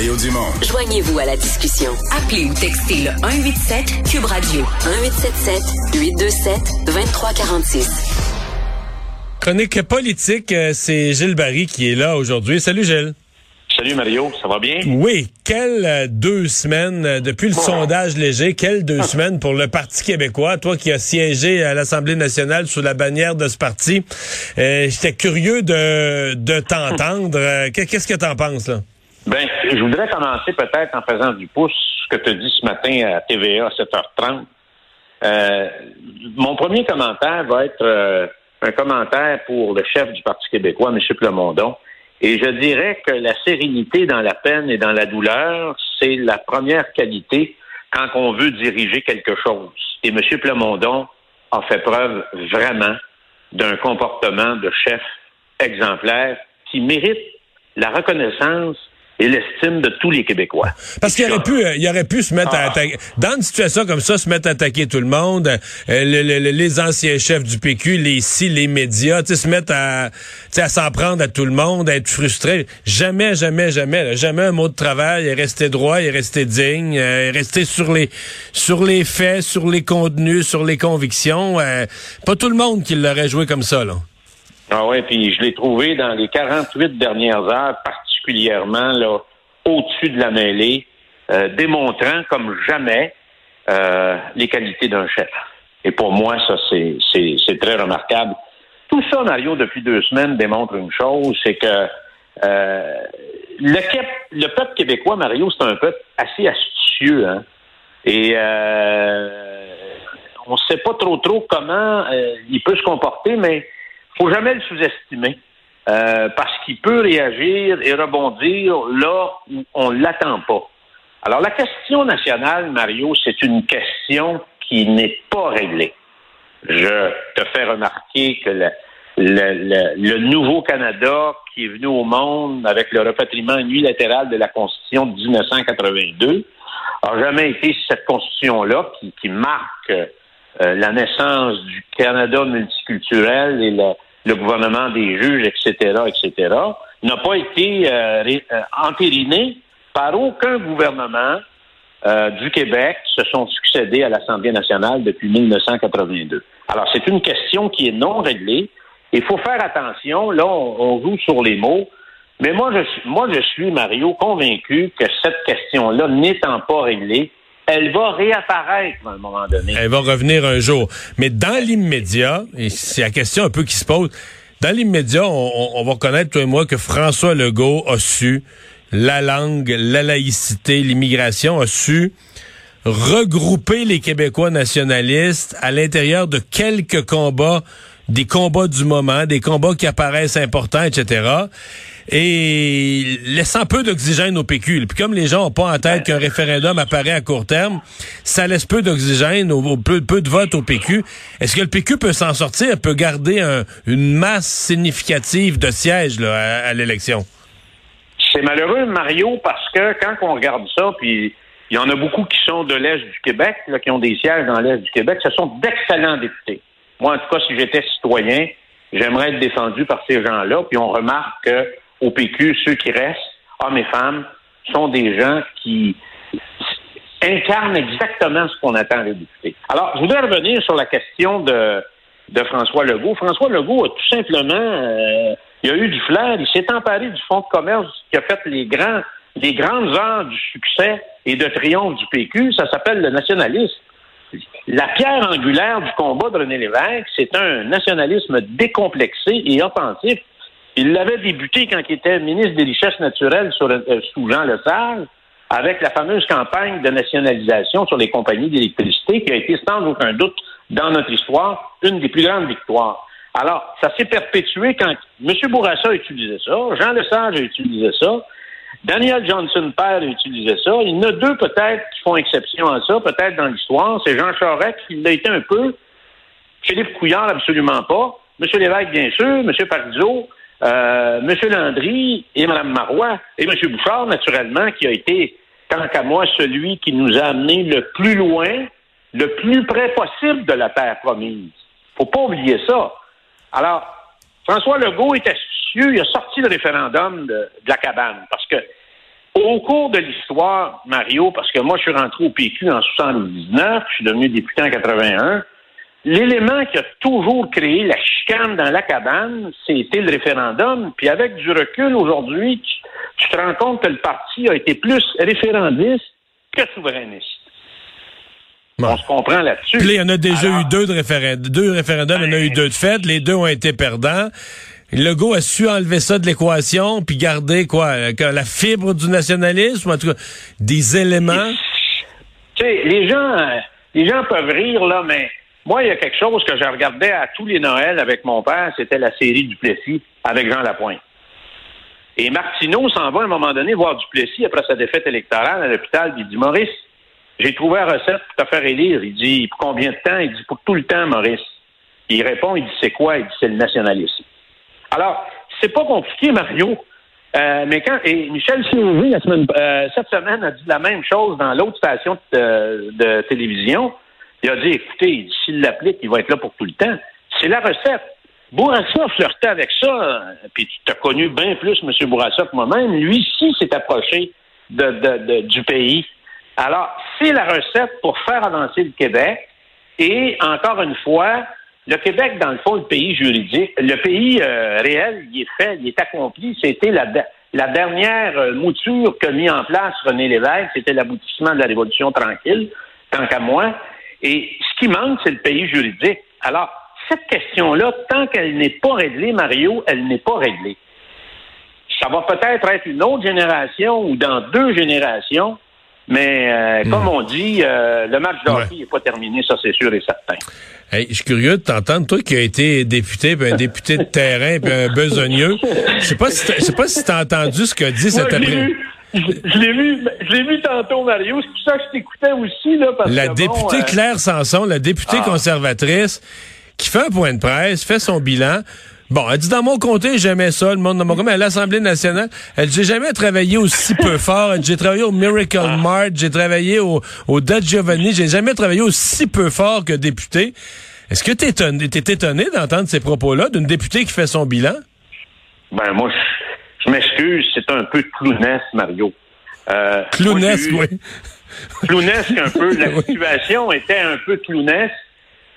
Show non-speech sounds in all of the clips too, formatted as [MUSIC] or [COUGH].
Mario Dumont. Joignez-vous à la discussion. Appelez ou textez le 187 Cube Radio 1877 827 2346. Chronique politique, euh, c'est Gilles Barry qui est là aujourd'hui. Salut Gilles. Salut Mario, ça va bien? Oui, quelles euh, deux semaines euh, depuis le sondage léger, quelles deux semaines pour le Parti québécois, toi qui as siégé à l'Assemblée nationale sous la bannière de ce parti. J'étais curieux de, de t'entendre. Qu'est-ce que t'en penses là? Ben, je voudrais commencer peut-être en faisant du pouce ce que tu dit ce matin à TVA à 7h30. mon premier commentaire va être un commentaire pour le chef du Parti québécois, M. Plamondon. Et je dirais que la sérénité dans la peine et dans la douleur, c'est la première qualité quand on veut diriger quelque chose. Et M. Plamondon a fait preuve vraiment d'un comportement de chef exemplaire qui mérite la reconnaissance et l'estime de tous les Québécois. Parce qu'il aurait pu, euh, il aurait pu se mettre à ah. attaquer, dans une situation comme ça, se mettre à attaquer tout le monde, euh, les anciens chefs du PQ, les si, les médias, se mettre à, à s'en prendre à tout le monde, à être frustré. Jamais, jamais, jamais, jamais un mot de travail. Il est resté droit, il est resté digne, euh, il est resté sur les, sur les faits, sur les contenus, sur les convictions. pas tout le monde qui l'aurait joué comme ça, là. Ah ouais, puis je l'ai trouvé dans les 48 dernières heures particulièrement là, au-dessus de la mêlée, euh, démontrant comme jamais euh, les qualités d'un chef. Et pour moi, ça, c'est très remarquable. Tout ça, Mario, depuis deux semaines, démontre une chose, c'est que euh, le, le, peuple québécois, Mario, c'est un peuple assez astucieux. Hein? Et on ne sait pas trop trop comment il peut se comporter, mais faut jamais le sous-estimer. Euh, parce qu'il peut réagir et rebondir là où on ne l'attend pas. Alors la question nationale, Mario, c'est une question qui n'est pas réglée. Je te fais remarquer que le, nouveau Canada qui est venu au monde avec le repatriement unilatéral de la Constitution de 1982 n'a jamais été cette Constitution-là qui, qui marque euh, la naissance du Canada multiculturel et la, le gouvernement des juges, etc., etc., n'a pas été euh, euh, entériné par aucun gouvernement euh, du Québec se sont succédés à l'Assemblée nationale depuis 1982. Alors, c'est une question qui est non réglée. Il faut faire attention. Là, on, joue sur les mots. Mais moi, je moi, je suis, Mario, convaincu que cette question-là, n'étant pas réglée, elle va réapparaître à un moment donné. Elle va revenir un jour. Mais dans l'immédiat, et c'est la question un peu qui se pose, dans l'immédiat, on, va reconnaître, toi et moi, que François Legault a su la langue, la laïcité, l'immigration, a su regrouper les Québécois nationalistes à l'intérieur de quelques combats, des combats du moment, des combats qui apparaissent importants, etc et laissant peu d'oxygène au PQ. Puis comme les gens n'ont pas en tête qu'un référendum apparaît à court terme, ça laisse peu d'oxygène, peu, peu de votes au PQ. Est-ce que le PQ peut s'en sortir, peut garder une masse significative de sièges là, à, l'élection? C'est malheureux, Mario, parce que quand on regarde ça, puis il y en a beaucoup qui sont de l'Est du Québec, là, qui ont des sièges dans l'Est du Québec, ce sont d'excellents députés. Moi, en tout cas, si j'étais citoyen, j'aimerais être défendu par ces gens-là, puis on remarque que au PQ, ceux qui restent, hommes et femmes, sont des gens qui incarnent exactement ce qu'on attend des députés. Alors, je voudrais revenir sur la question de, François Legault. François Legault a tout simplement, euh, il a eu du flair, il s'est emparé du fonds de commerce qui a fait les grands, les grandes heures du succès et de triomphe du PQ. Ça s'appelle le nationalisme. La pierre angulaire du combat de René Lévesque, c'est un nationalisme décomplexé et offensif il l'avait débuté quand il était ministre des Richesses naturelles euh, sous Jean Lesage, avec la fameuse campagne de nationalisation sur les compagnies d'électricité, qui a été, sans aucun doute, dans notre histoire, une des plus grandes victoires. Alors, ça s'est perpétué quand M. Bourassa a utilisé ça, Jean Lesage a utilisé ça, Daniel Johnson père a utilisé ça. Il y en a deux peut-être qui font exception à ça, peut-être dans l'histoire. C'est Jean Charest qui l'a été un peu. Philippe Couillard, absolument pas. M. Lévesque, bien sûr. M. Parizeau. Euh, M. Landry et Mme Marois et M. Bouchard, naturellement, qui a été, tant qu'à moi, celui qui nous a amené le plus loin, le plus près possible de la terre promise. Faut pas oublier ça. Alors, François Legault est astucieux, il a sorti le référendum de, la cabane parce que Au cours de l'histoire, Mario, parce que moi, je suis rentré au PQ en 79, je suis devenu député en 81, l'élément qui a toujours créé la chicane dans la cabane, c'était le référendum. Puis avec du recul aujourd'hui, tu, te rends compte que le parti a été plus référendiste que souverainiste. On se comprend là-dessus. Puis il y en a déjà eu deux de référendums. Deux référendums, il y en a eu ben, deux de fait. Les deux ont été perdants. Legault a su enlever ça de l'équation puis garder quoi la fibre du nationalisme, en tout cas des éléments. Tu sais, les gens, les gens peuvent rire là, mais moi, il y a quelque chose que je regardais à tous les Noëls avec mon père, c'était la série du Plessis avec Jean Lapointe. Et Martineau s'en va à un moment donné voir Duplessis après sa défaite électorale à l'hôpital, il dit Maurice, j'ai trouvé la recette pour te faire élire. Il dit Pour combien de temps? Il dit Pour tout le temps, Maurice. Il répond, il dit C'est quoi? Il dit C'est le nationalisme. Alors, c'est pas compliqué, Mario. Euh, mais quand et Michel semaine, euh, cette semaine, a dit la même chose dans l'autre station de, télévision. Il a dit, écoutez, s'il l'applique, il va être là pour tout le temps. C'est la recette. Bourassa flirtait avec ça, puis tu t'as connu bien plus M. Bourassa que moi-même. Lui, ci s'est approché du pays. Alors, c'est la recette pour faire avancer le Québec. Et encore une fois, le Québec, dans le fond, le pays juridique, le pays euh, réel, il est fait, il est accompli. C'était la, la dernière euh, mouture qu'a mis en place René Lévesque. C'était l'aboutissement de la Révolution tranquille, tant qu'à moi. Et ce qui manque, c'est le pays juridique. Alors, cette question-là, tant qu'elle n'est pas réglée, Mario, elle n'est pas réglée. Ça va peut-être être une autre génération ou dans deux générations, mais euh, hmm. comme on dit, le match d'hockey n'est pas terminé, ça c'est sûr et certain. Hey, je suis curieux de t'entendre, toi qui as été député, puis un député de terrain, puis un [LAUGHS] besogneux. Je sais pas si je sais pas si t'as entendu ce qu'a dit cet après-midi. Je l'ai vu, je l'ai vu tantôt, Mario. C'est pour ça que je t'écoutais aussi, là, parce La députée euh, Claire Sanson, la députée ah. conservatrice, qui fait un point de presse, fait son bilan. Bon, elle dit dans mon comté, j'aimais ça, le monde dans mon comté. À l'Assemblée nationale, elle dit j'ai jamais travaillé aussi peu [LAUGHS] fort. J'ai travaillé au Miracle ah. Mart, j'ai travaillé au, au Dutch Giovanni, j'ai jamais travaillé aussi peu fort que député. Est-ce que tu es étonné, d'entendre ces propos-là d'une députée qui fait son bilan? Ben moi, je, m'excuse, c'est un peu clownesque, Mario. Euh, clownesque, oui. Clownesque un peu. La [LAUGHS] situation était un peu clownesque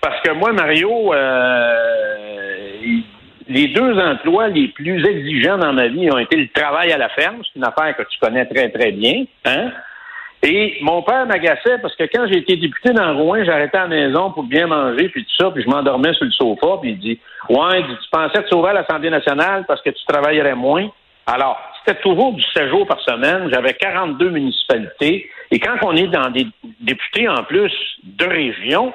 parce que moi, Mario, euh, les deux emplois les plus exigeants dans ma vie ont été le travail à la ferme, c'est une affaire que tu connais très, très bien, hein? Et mon père m'agaçait parce que quand j'ai été député dans Rouen, j'arrêtais à la maison pour bien manger, puis tout ça, puis je m'endormais sur le sofa, puis il dit Ouais, tu pensais te sauver à l'Assemblée nationale parce que tu travaillerais moins. Alors, c'était toujours du 7 jours par semaine. J'avais 42 municipalités. Et quand on est dans des députés en plus de région,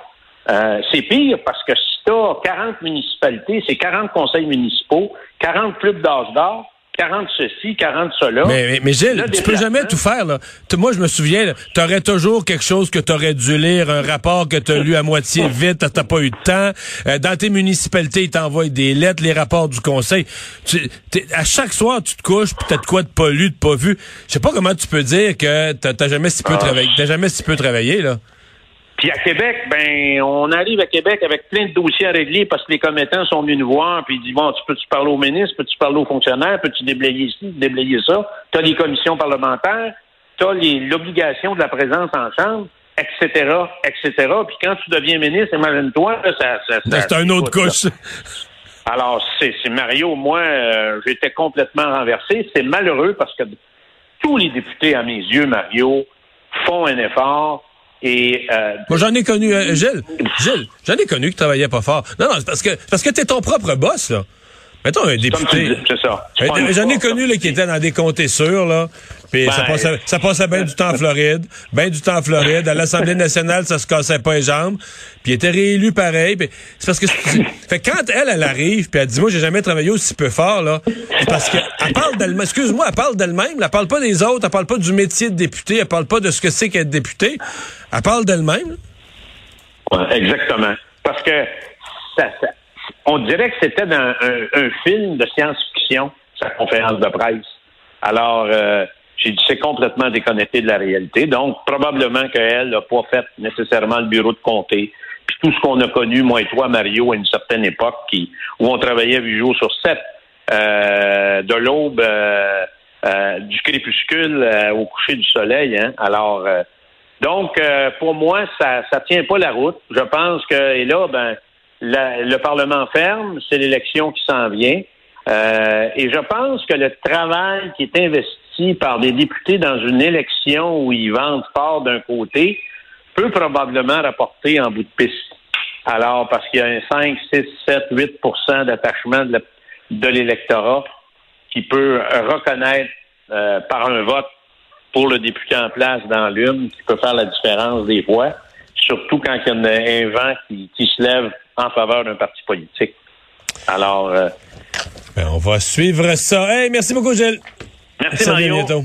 euh, c'est pire parce que si tu as 40 municipalités, c'est 40 conseils municipaux, 40 clubs d'âge d'or, 40 ceci, 40 cela. Mais, mais, Gilles, tu peux jamais tout faire. Là. Moi, je me souviens, tu aurais toujours quelque chose que tu aurais dû lire, un rapport que tu as lu à moitié [LAUGHS] vite, t'as pas eu de temps. Euh, dans tes municipalités, ils t'envoient des lettres, les rapports du conseil. Tu, à chaque soir, tu te couches, peut-être quoi de pas lu, de pas vu. Je sais pas comment tu peux dire que t'as jamais si peu ah. travaillé. T'as jamais si peu travaillé, là. Puis à Québec, ben, on arrive à Québec avec plein de dossiers à régler parce que les commettants sont venus nous voir, puis ils disent bon, tu peux-tu parler au ministre, peux-tu parler aux fonctionnaires, peux-tu déblayer ici, déblayer ça? Tu as les commissions parlementaires, tu as l'obligation de la présence en chambre, etc., etc. Puis quand tu deviens ministre, imagine-toi, ça, ça, ça c'est un autre couche. Alors, c'est Mario, moi, euh, j'étais complètement renversé. C'est malheureux parce que tous les députés, à mes yeux, Mario, font un effort et euh, Moi, j'en ai connu, euh, Gilles, Gilles, j'en ai connu qui travaillait pas fort. Non, non, c'est parce que parce que t'es ton propre boss, là. Mettons un député. C'est ça. J'en ai connu là, qui était dans des comtés sûrs, là. Puis ça, ben, passait, ça passait bien du temps en Floride. Bien du temps en Floride. À l'Assemblée nationale, ça se cassait pas les jambes. Puis il était réélu pareil. c'est parce que... fait quand elle, elle arrive, puis elle dit, moi, j'ai jamais travaillé aussi peu fort, là. parce qu'elle parle d'elle-même. Excuse-moi, elle parle d'elle-même. Elle parle pas des autres. Elle parle pas du métier de député. Elle parle pas de ce que c'est qu'être député. Elle parle d'elle-même. Exactement. Parce que on dirait que c'était dans un, film de science-fiction, sa conférence de presse. Alors, euh, j'ai dit c'est complètement déconnecté de la réalité. Donc, probablement qu'elle n'a pas fait nécessairement le bureau de comté. Puis tout ce qu'on a connu, moi et toi, Mario, à une certaine époque, où on travaillait 8 jours sur 7, euh, de l'aube euh, du crépuscule au coucher du soleil. Hein. Alors, donc, pour moi, ça ça tient pas la route. Je pense que, et là, ben, le Parlement ferme, c'est l'élection qui s'en vient. et je pense que le travail qui est investi par des députés dans une élection où ils vendent fort d'un côté peut probablement rapporter en bout de piste. Alors, parce qu'il y a un 5, 6, 7, 8% d'attachement de l'électorat qui peut reconnaître euh, par un vote pour le député en place dans l'une, qui peut faire la différence des voix, surtout quand il y a un vent qui, se lève en faveur d'un parti politique. Alors, euh, ben, on va suivre ça. Hey, merci beaucoup, Gilles. Merci, Mario. À bientôt.